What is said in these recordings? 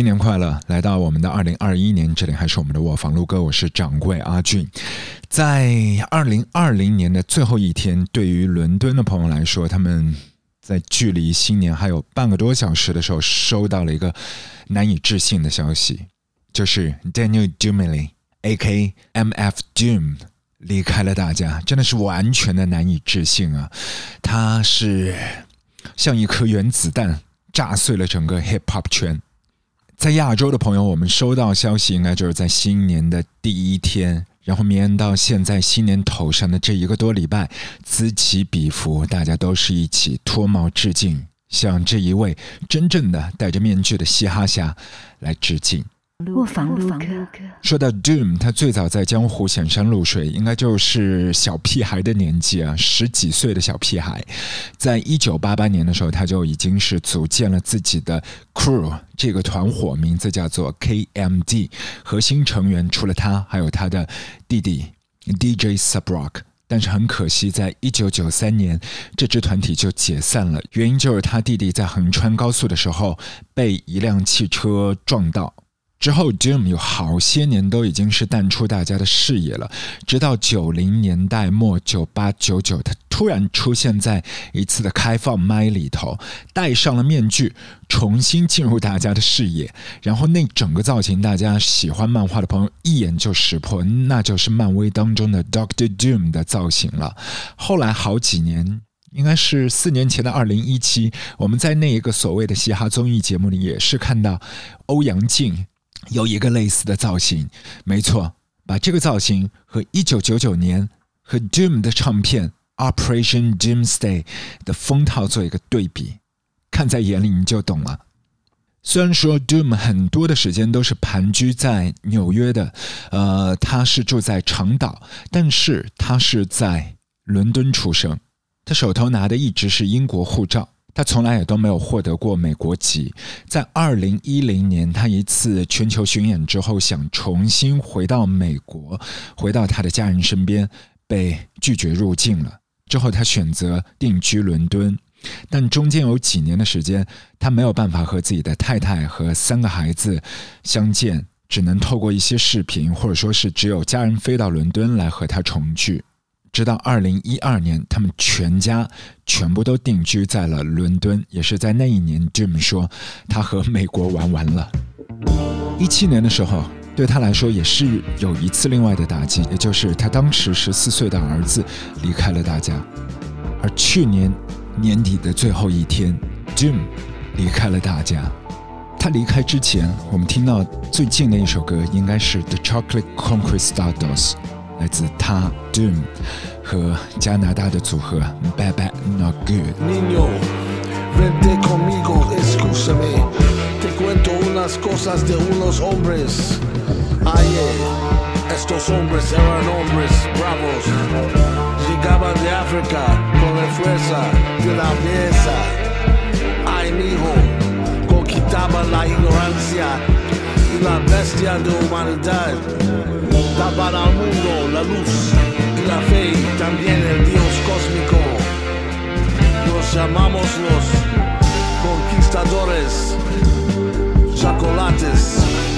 新年快乐！来到我们的二零二一年，这里还是我们的卧房录歌，我是掌柜阿俊。在二零二零年的最后一天，对于伦敦的朋友来说，他们在距离新年还有半个多小时的时候，收到了一个难以置信的消息，就是 Daniel Dumley（A.K. M.F. Doom） 离开了大家，真的是完全的难以置信啊！他是像一颗原子弹，炸碎了整个 Hip Hop 圈。在亚洲的朋友，我们收到消息，应该就是在新年的第一天，然后绵延到现在新年头上的这一个多礼拜，此起彼伏，大家都是一起脱帽致敬，向这一位真正的戴着面具的嘻哈侠来致敬。卧房录歌。说到 Doom，他最早在江湖显山露水，应该就是小屁孩的年纪啊，十几岁的小屁孩。在一九八八年的时候，他就已经是组建了自己的 crew，这个团伙名字叫做 KMD，核心成员除了他，还有他的弟弟 DJ Subrock。但是很可惜，在一九九三年，这支团体就解散了，原因就是他弟弟在横穿高速的时候被一辆汽车撞到。之后，Doom 有好些年都已经是淡出大家的视野了。直到九零年代末，九八九九，他突然出现在一次的开放麦里头，戴上了面具，重新进入大家的视野。然后那整个造型，大家喜欢漫画的朋友一眼就识破，那就是漫威当中的 Doctor Doom 的造型了。后来好几年，应该是四年前的二零一七，我们在那一个所谓的嘻哈综艺节目里，也是看到欧阳靖。有一个类似的造型，没错，把这个造型和一九九九年和 Doom 的唱片 Operation Doomsday 的封套做一个对比，看在眼里你就懂了。虽然说 Doom 很多的时间都是盘踞在纽约的，呃，他是住在长岛，但是他是在伦敦出生，他手头拿的一直是英国护照。他从来也都没有获得过美国籍。在二零一零年，他一次全球巡演之后，想重新回到美国，回到他的家人身边，被拒绝入境了。之后，他选择定居伦敦，但中间有几年的时间，他没有办法和自己的太太和三个孩子相见，只能透过一些视频，或者说是只有家人飞到伦敦来和他重聚。直到二零一二年，他们全家全部都定居在了伦敦。也是在那一年，Jim 说他和美国玩完了。一七年的时候，对他来说也是有一次另外的打击，也就是他当时十四岁的儿子离开了大家。而去年年底的最后一天，Jim 离开了大家。他离开之前，我们听到最近的一首歌应该是 The Chocolate Conquistadors。来自他 Doom 和加拿大的组合 Bad Bad Not Good。Niño, vente conmigo, escúchame. Te cuento unas cosas de unos hombres. Ayer, estos hombres eran hombres bravos. Llegaban de África con la fuerza de la mesa. Ay, mijo, conquistaban la ignorancia y la bestia de humanidad daban al mundo la luz la fe y también el Dios cósmico. Nos llamamos los conquistadores, chocolates.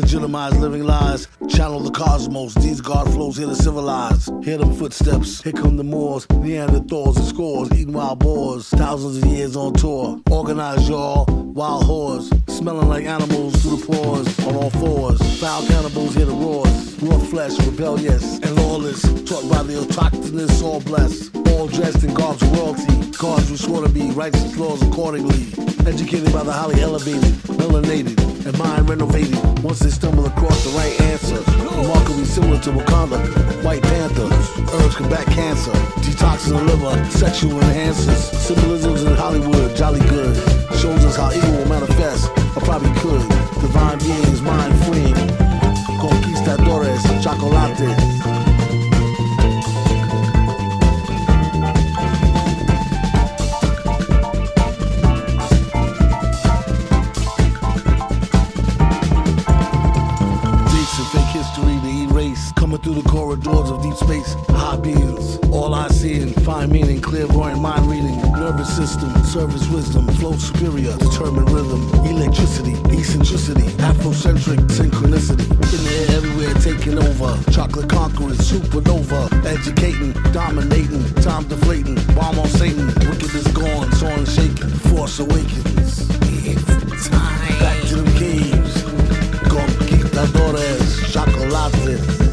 Legitimize living lies, channel the cosmos. These God flows here to civilize. Hear them footsteps, here come the Moors, Neanderthals and scores, eating wild boars. Thousands of years on tour. Organize y'all, wild whores, smelling like animals through the pores, on all fours. Foul cannibals hear the roars, raw flesh, rebellious and lawless. Taught by the autochthonous, all blessed, all dressed in garbs of royalty. Cars who swore to be righteous laws accordingly. Educated by the highly elevated, melanated, and mind renovated. Once they stumble across the right answer, remarkably similar to Wakanda, White Panther. Herbs combat cancer, detoxing the liver, sexual enhancers. Symbolisms in Hollywood, jolly good. Shows us how evil will manifest, or probably could. Divine beings, mind freeing. Conquistadores, chocolate. Space. High beams, all I see in fine meaning, clairvoyant mind reading, nervous system, service wisdom, flow superior, determined rhythm, electricity, eccentricity, Afrocentric synchronicity. In the air, everywhere, taking over. Chocolate conquerors, supernova, educating, dominating, time deflating, bomb on Satan. Wickedness gone, soaring shaking, force awakens. It's time. Back to the caves, conquistadores, chocolates.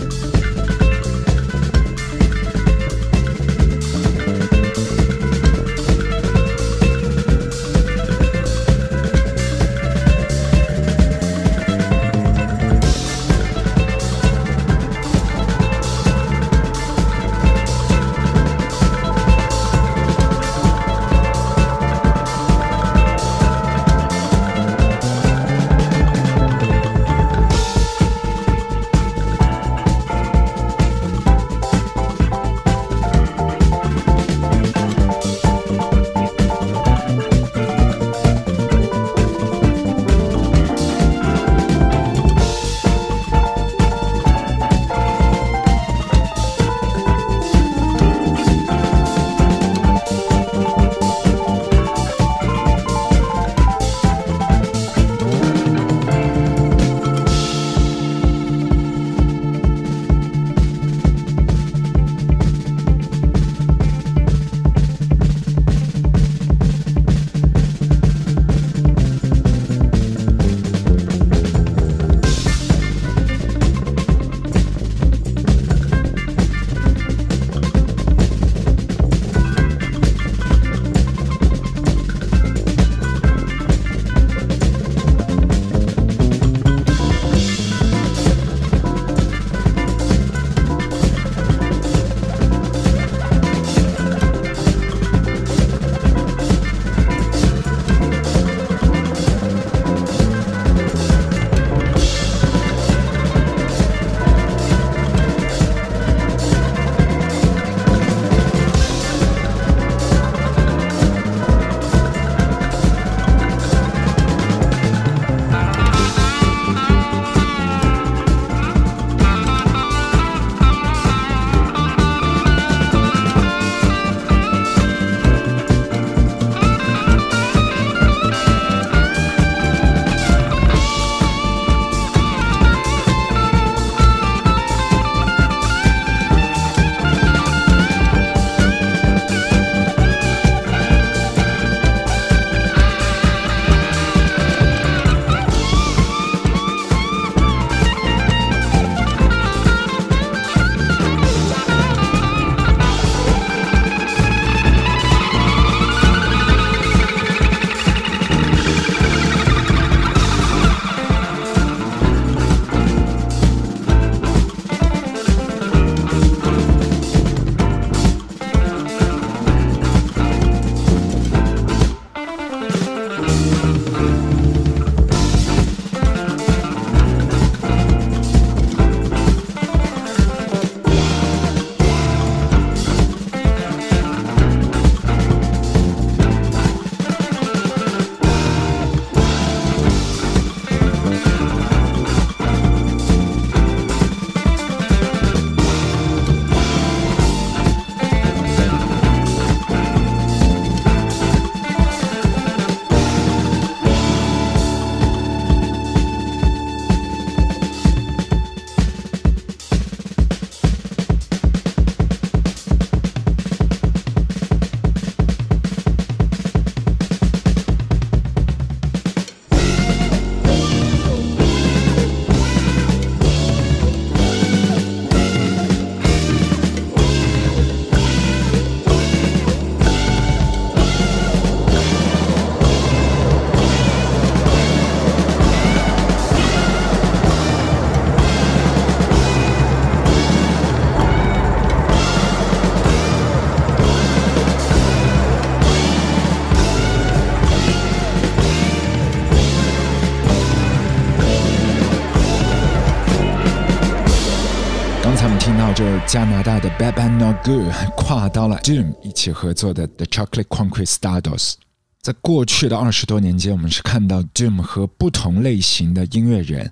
Good 跨到了 Doom 一起合作的 The Chocolate Conquistadors。在过去的二十多年间，我们是看到 Doom 和不同类型的音乐人，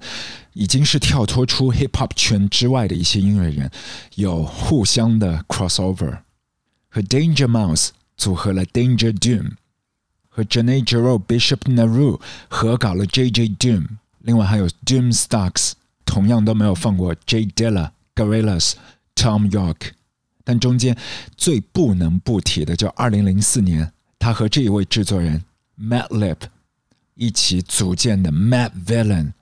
已经是跳脱出 Hip Hop 圈之外的一些音乐人，有互相的 crossover，和 Danger Mouse 组合了 Danger Doom，和 j a n e j e r o Bishop Naru 合搞了 JJ Doom，另外还有 Doom Stocks，同样都没有放过 J Dilla、Gorillas、Tom York。但中间最不能不提的，就2004年，他和这一位制作人 Matt Lip 一起组建的 Matt Villain。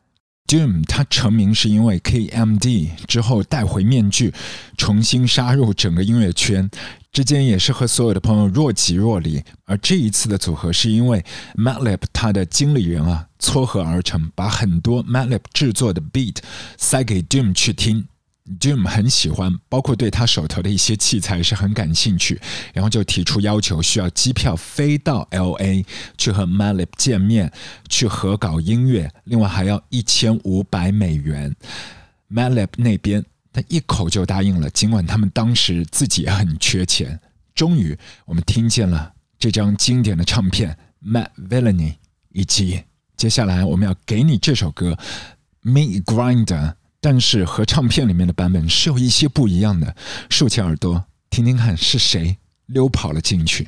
Doom 他成名是因为 KMD 之后带回面具，重新杀入整个音乐圈。之间也是和所有的朋友若即若离，而这一次的组合是因为 Madlib 他的经理人啊撮合而成，把很多 Madlib 制作的 beat 塞给 Doom 去听，Doom 很喜欢，包括对他手头的一些器材是很感兴趣，然后就提出要求，需要机票飞到 LA 去和 Malib 见面，去合搞音乐，另外还要一千五百美元，Malib 那边。他一口就答应了，尽管他们当时自己也很缺钱。终于，我们听见了这张经典的唱片《Mad Villainy》，以及接下来我们要给你这首歌《Me Grinder》，但是和唱片里面的版本是有一些不一样的。竖起耳朵，听听看是谁溜跑了进去。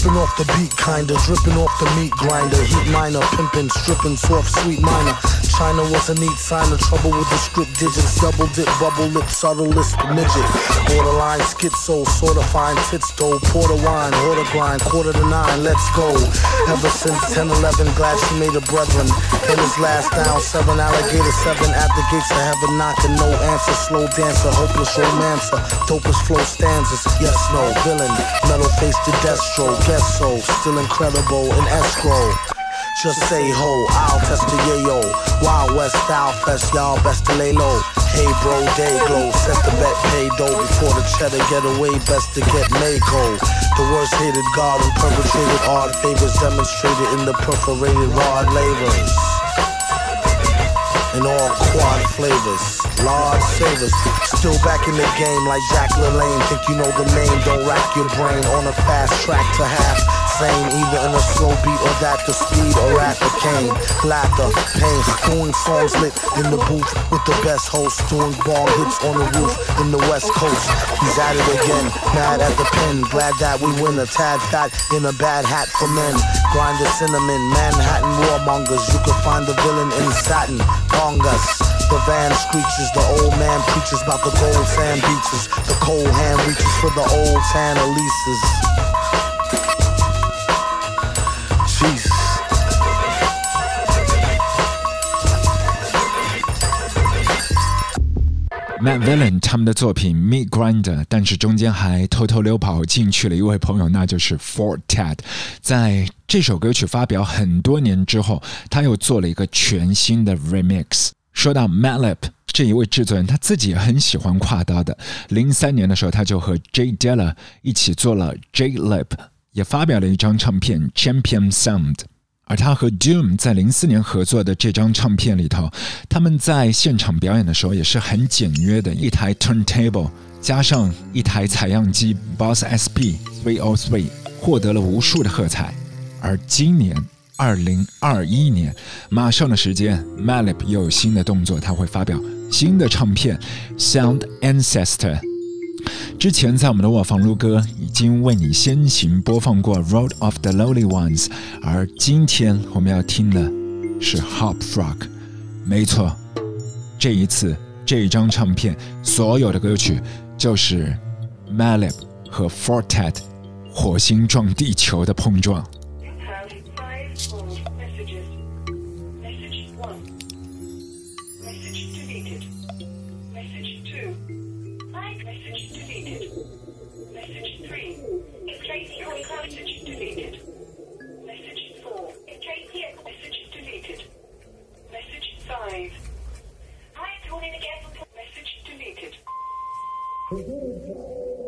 Tripping off the beat, kinda. Dripping off the meat grinder. Heat miner, pimping, stripping, soft, sweet minor. China was a neat sign of trouble with the script digits. Double dip, bubble lip, subtle lisp, midget. Borderline schizo, sorta fine, tits though. Porter wine, order grind, quarter to nine, let's go. Ever since 10 11, glad she made a brethren. In his last down, seven alligator, seven at the gates of heaven, knocking, no answer. Slow dancer, hopeless romancer. Dopest flow stanzas, yes, no. Villain, metal face to destro, guess so. Still incredible in escrow. Just say ho, I'll test the yayo. Wild West style fest, y'all best to lay low. Hey bro, day glow, set the bet, pay dough before the cheddar get away, best to get Mako. The worst hated god who perpetrated odd favors demonstrated in the perforated rod labors. In all quad flavors, large savers. Still back in the game like Jack LaLanne. Think you know the name, don't rack your brain on a fast track to half same, either in a slow beat or that the speed or at the cane. Laughter, pain, doing songs lit in the booth with the best host, doing ball hits on the roof in the West Coast. He's at it again, mad at the pen, glad that we win a tad fat in a bad hat for men. Grind the cinnamon, Manhattan warmongers, you can find the villain in satin, bongas. The van screeches, the old man preaches about the gold sand beaches. The cold hand reaches for the old tan Elises. Matt Villain 他们的作品《Meat Grinder》，但是中间还偷偷溜跑进去了一位朋友，那就是 Fort Ted。在这首歌曲发表很多年之后，他又做了一个全新的 remix。说到 Matt Lip 这一位制作人，他自己也很喜欢跨刀的。零三年的时候，他就和 Jay Dilla 一起做了 Jay Lip，也发表了一张唱片《Champion Sound》。而他和 Doom 在零四年合作的这张唱片里头，他们在现场表演的时候也是很简约的，一台 turntable 加上一台采样机 Boss SP 303，获得了无数的喝彩。而今年二零二一年，马上的时间，Malip 又有新的动作，他会发表新的唱片 Sound Ancestor。之前在我们的卧房录歌已经为你先行播放过《Road of the Lonely Ones》，而今天我们要听的是《Hop Frog》。没错，这一次这一张唱片所有的歌曲就是 Malib 和 Fortet 火星撞地球的碰撞。He did it.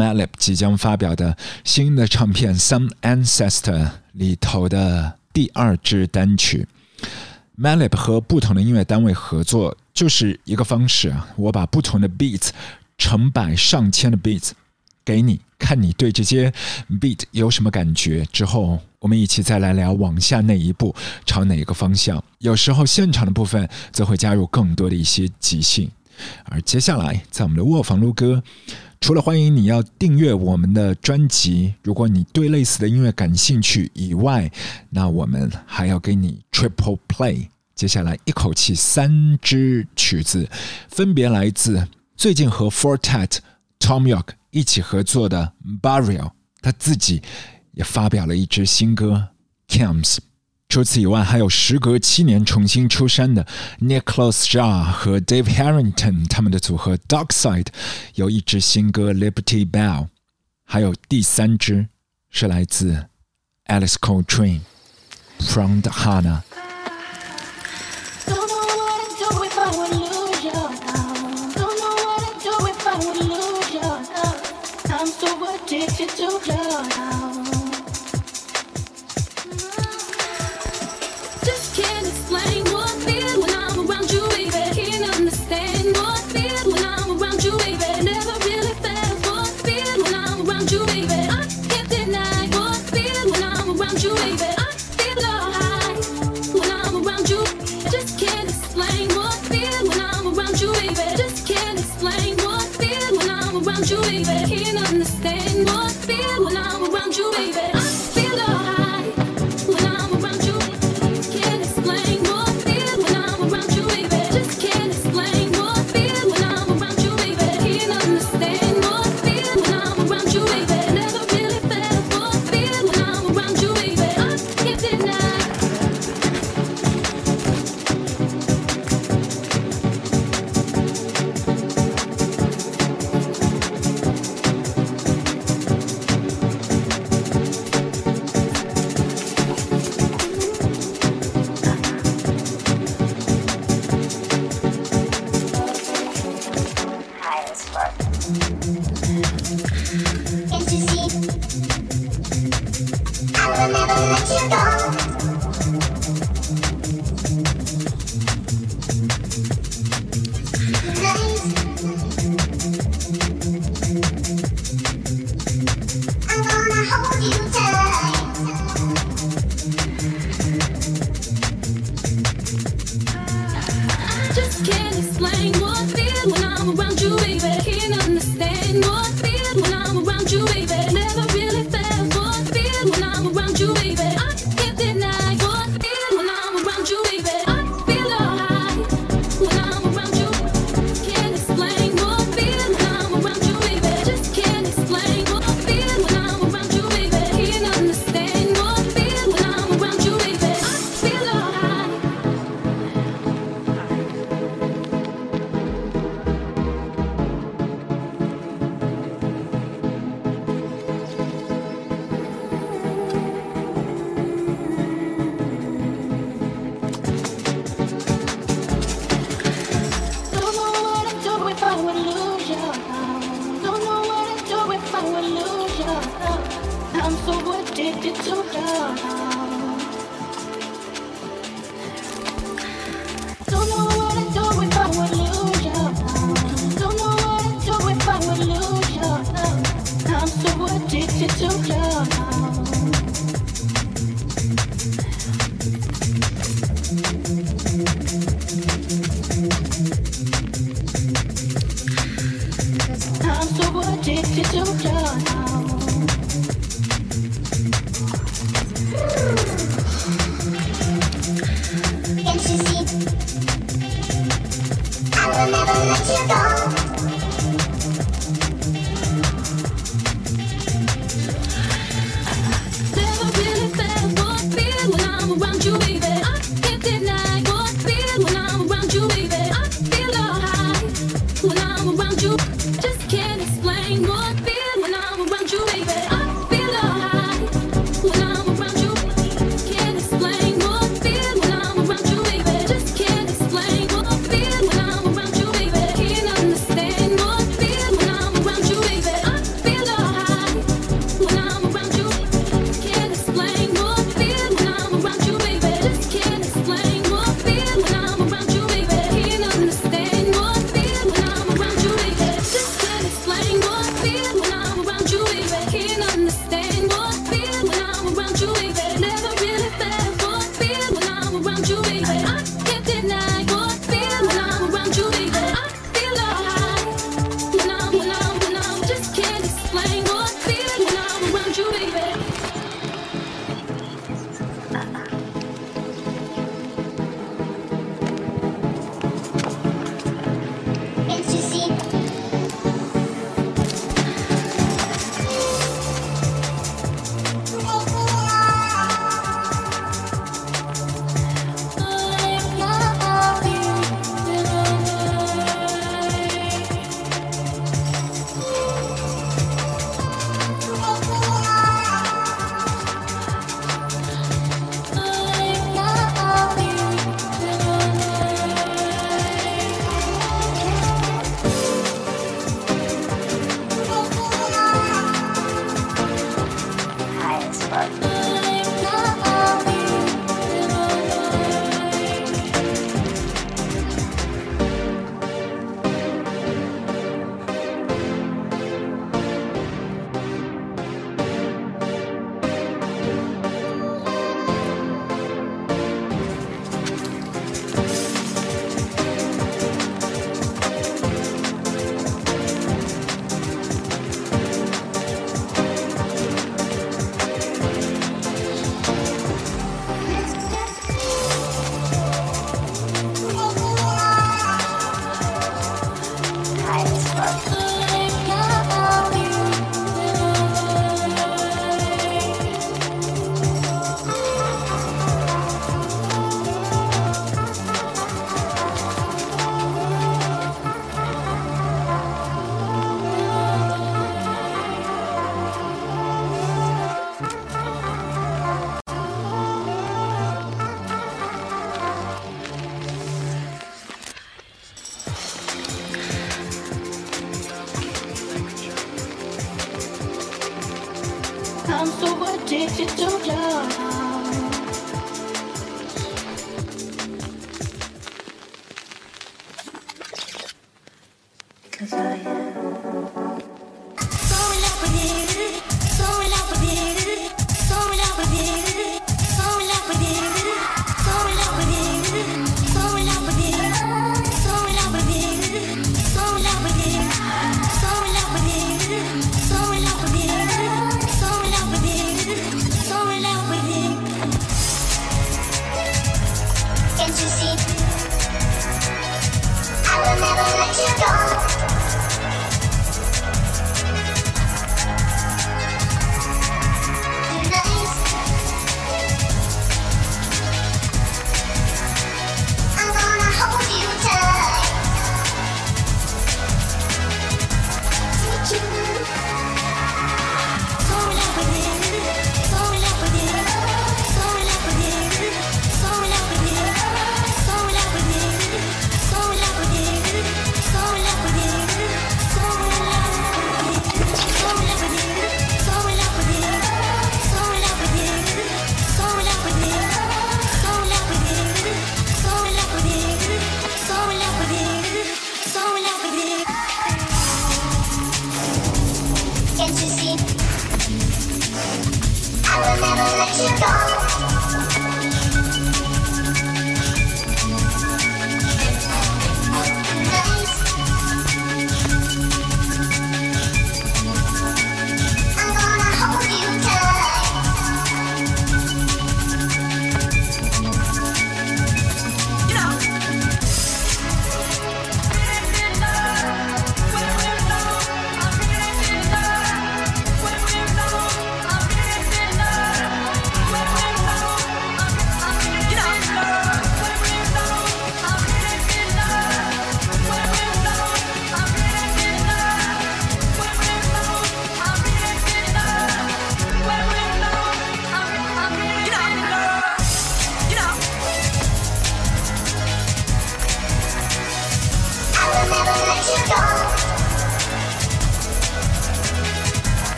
Malib 即将发表的新的唱片《Some Ancestor》里头的第二支单曲。Malib 和不同的音乐单位合作就是一个方式，我把不同的 beat，成百上千的 beat 给你，看你对这些 beat 有什么感觉。之后我们一起再来聊往下那一步朝哪个方向。有时候现场的部分则会加入更多的一些即兴。而接下来，在我们的卧房录歌，除了欢迎你要订阅我们的专辑，如果你对类似的音乐感兴趣以外，那我们还要给你 triple play。接下来一口气三支曲子，分别来自最近和 Fortet Tom York 一起合作的 Burial，他自己也发表了一支新歌 Camps。除此以外，还有时隔七年重新出山的 Nicholas Shaw 和 Dave Harrington 他们的组合 Darkside 有一支新歌 Liberty Bell，还有第三支是来自 Alice Coltrane From the Hana。addicted to love. you, baby. Can't understand what's feel when I'm around you, baby. I will never let you go. You're. I'm so addicted to love.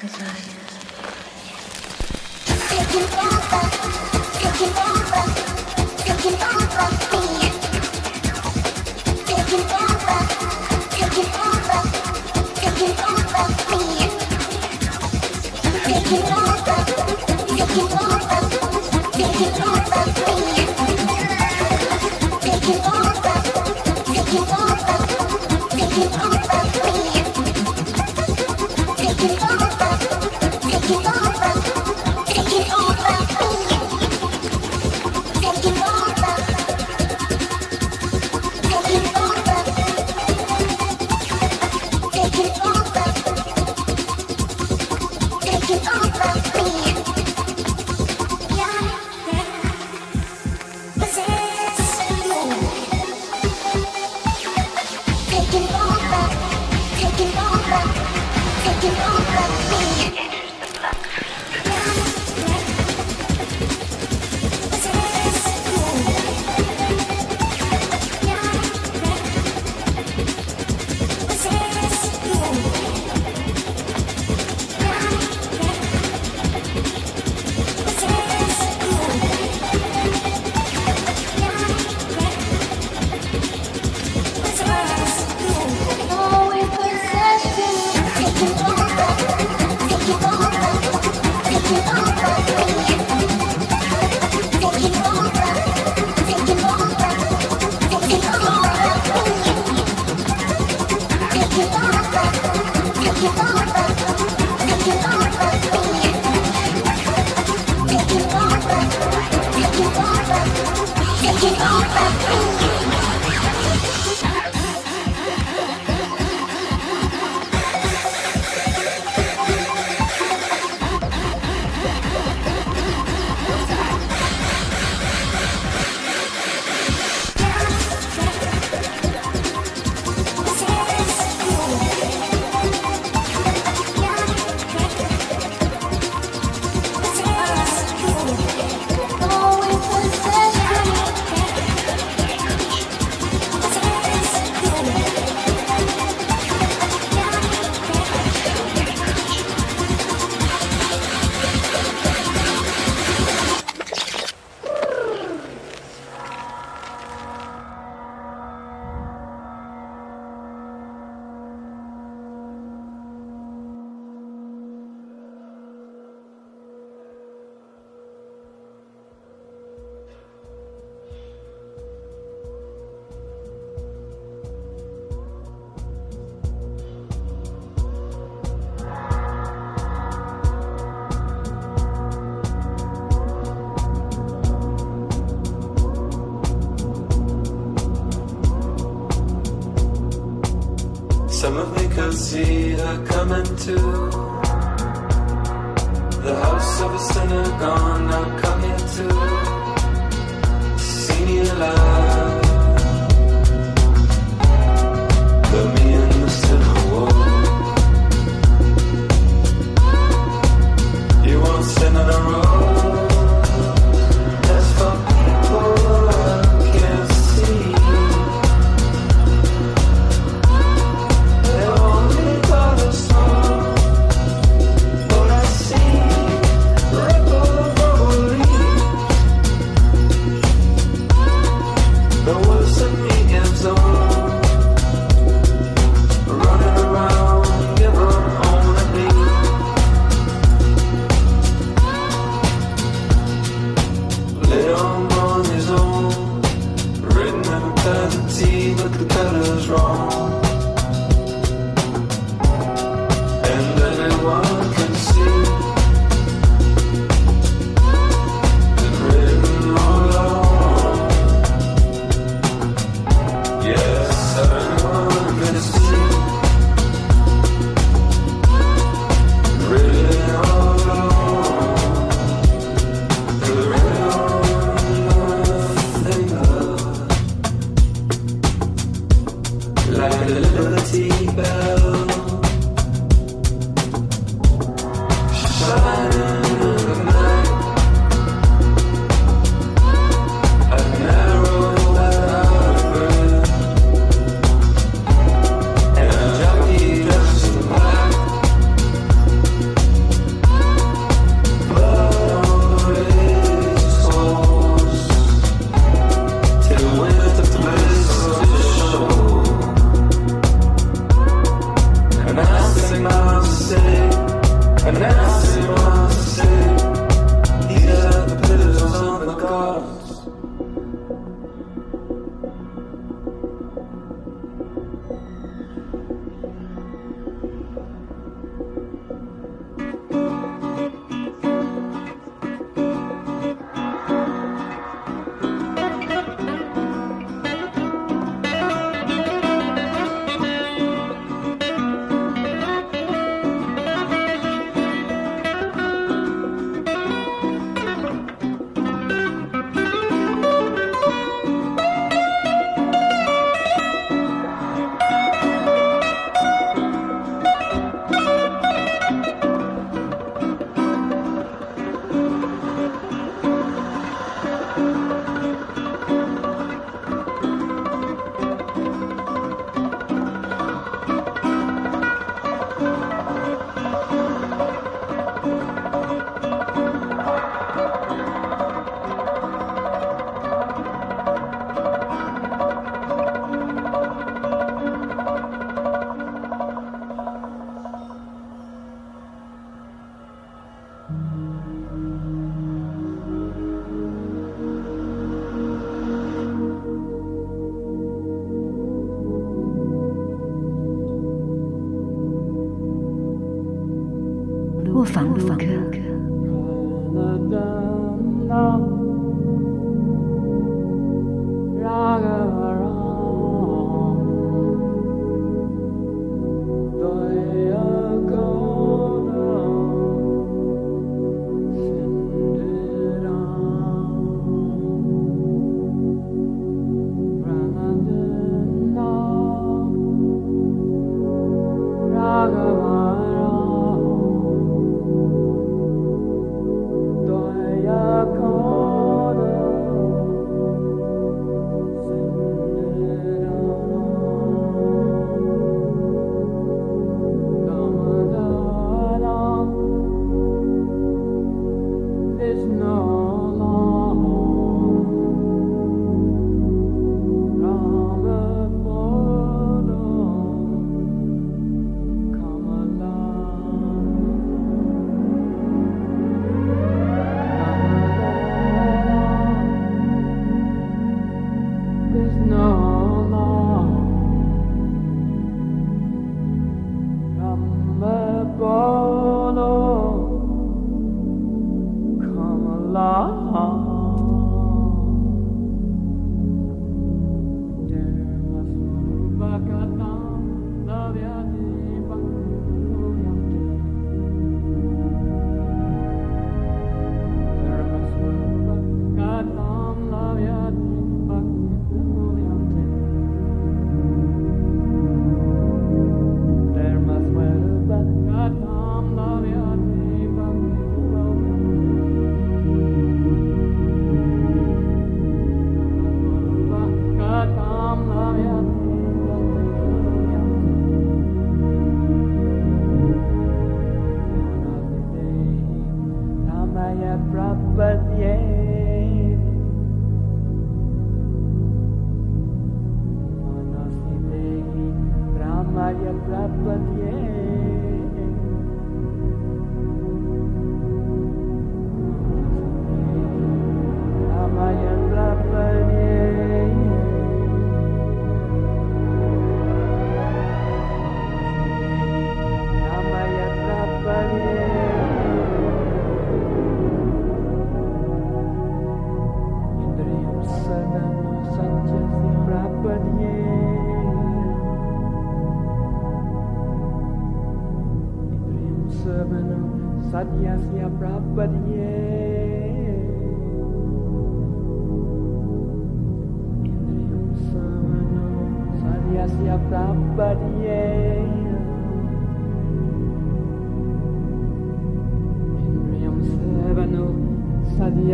Goodbye. The house of a sinner gone, I'll come here too. See me alive.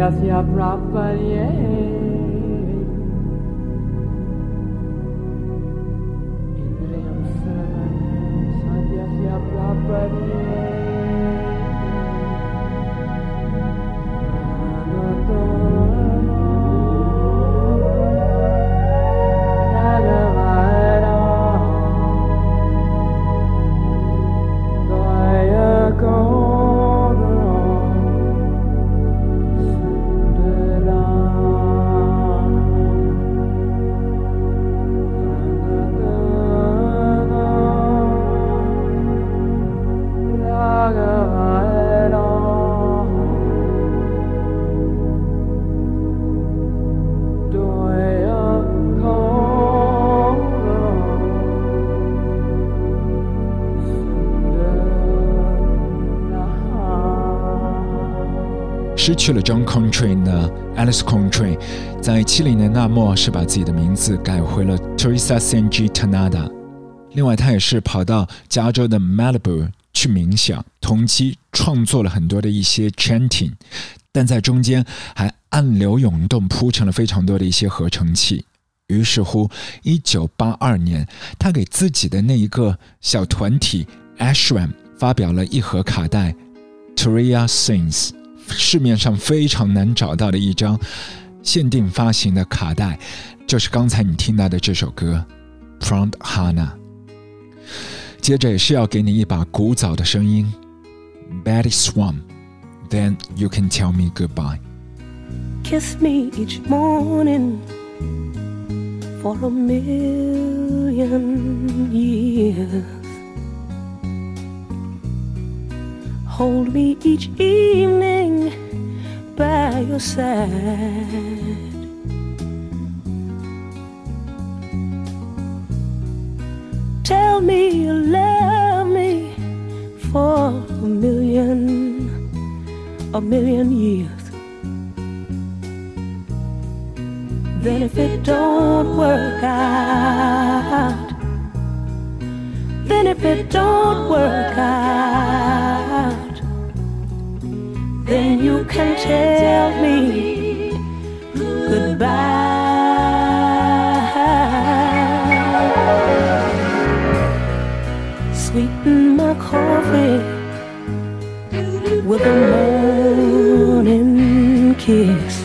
hacía Prabhupada. Indriyam Sarvam Sadhyasya Prabhupada. 失去了 John Coltrane 呢，Alice Coltrane 在七零年代末是把自己的名字改回了 Teresa Sanji Tanada。另外，他也是跑到加州的 Malibu 去冥想，同期创作了很多的一些 chanting，但在中间还暗流涌动，铺成了非常多的一些合成器。于是乎，一九八二年，他给自己的那一个小团体 Ashram 发表了一盒卡带 Teria Sings，市面上非常难找到的一张限定发行的卡带，就是刚才你听到的这首歌《From Hana》。接着也是要给你一把古早的声音，Betty Swan，Then you can tell me goodbye。Kiss me each morning for a million years. Hold me each evening by your side. Tell me you love me for a million, a million years. Then if it don't work out, then if it don't work out, then you can tell me goodbye. Sweeten my coffee with a morning kiss.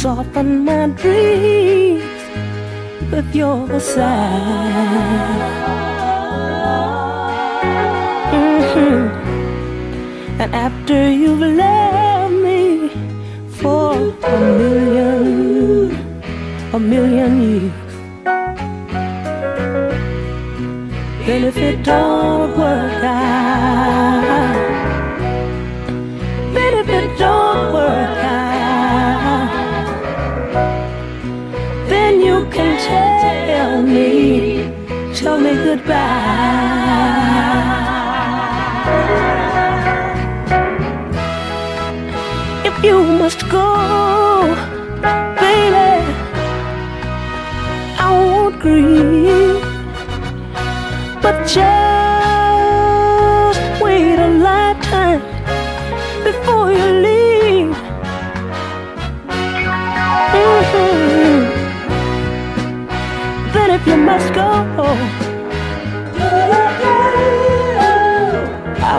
Soften my dreams with your sigh. And after you've loved me for a million, a million years, then if it don't work out, then if it don't work out, then you can tell me, tell me goodbye. If you must go, baby, I won't grieve,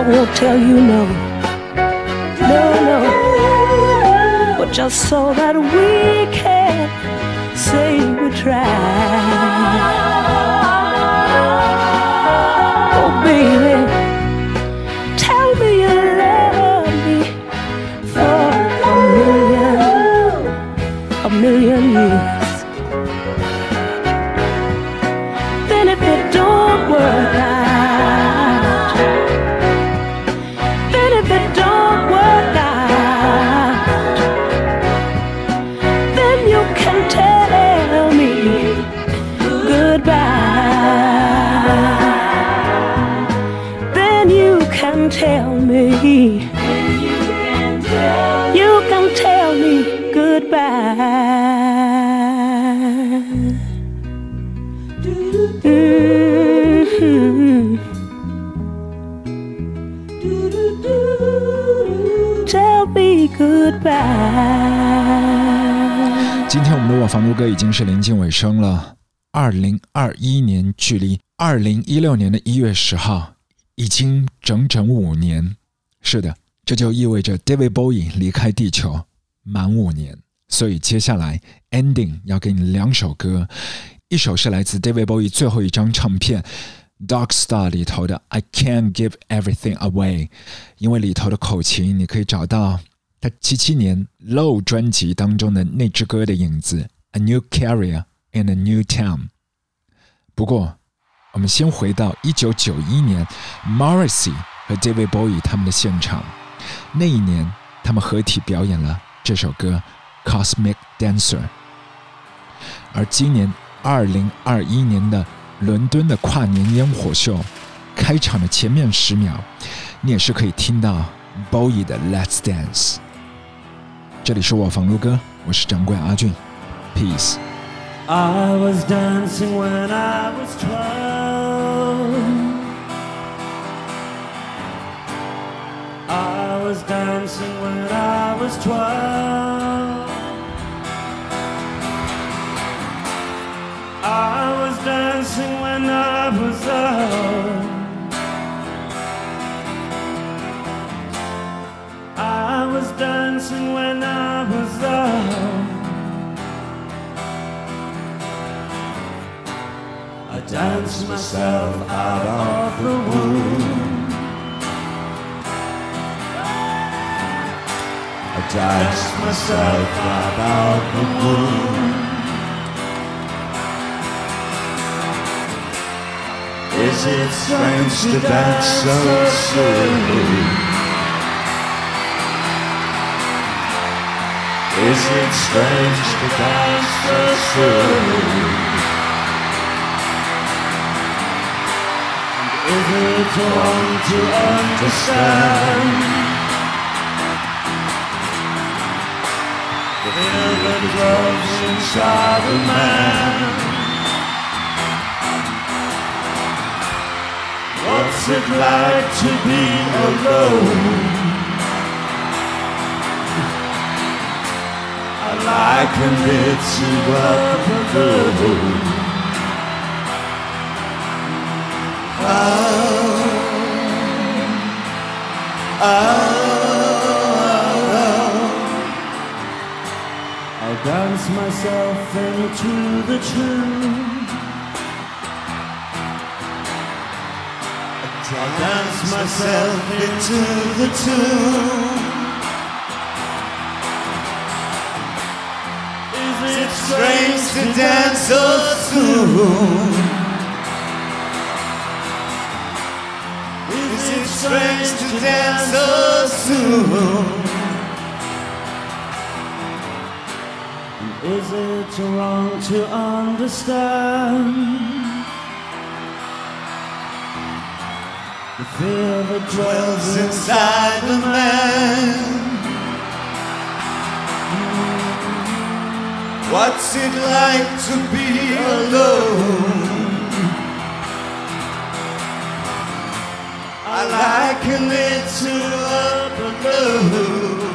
Won't tell you no, no, no, but just so that we can say we tried. 今天我们的我房录歌已经是临近尾声了。二零二一年距离二零一六年的一月十号已经整整五年。是的，这就意味着 David Bowie 离开地球满五年。所以接下来 ending 要给你两首歌，一首是来自 David Bowie 最后一张唱片《Dark Star》里头的《I Can't Give Everything Away》，因为里头的口琴你可以找到他七七年《Low》专辑当中的那支歌的影子，《A New Carrier in a New Town》。不过，我们先回到一九九一年，Morrissey 和 David Bowie 他们的现场，那一年他们合体表演了这首歌《Cosmic Dancer》。而今年二零二一年的伦敦的跨年烟火秀开场的前面十秒，你也是可以听到 Bowie 的《Let's Dance》。这里是我房录歌，我是掌柜阿俊，Peace。I was dancing when I was twelve. I was dancing when I was twelve. I was dancing when I was young. I was dancing when I was young. I danced myself out of the womb. I danced myself out of the womb. Is it strange to dance so soon? Is it strange to dance so soon? Is it wrong to understand the fear that dwells inside a man? What's it like to be alone? I liken it to up alone. Oh, oh, oh. I'll dance myself into the tune. I dance myself into the tune. Is it strange to dance so soon? Is it strange to dance so soon? Is it wrong to understand the fear that dwells inside the man? What's it like to be alone? I liken it to a balloon.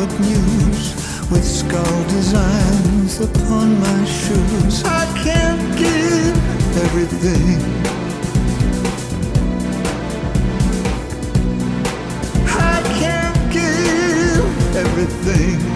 Hollywood news with skull designs upon my shoes. I can't give everything. I can't give everything.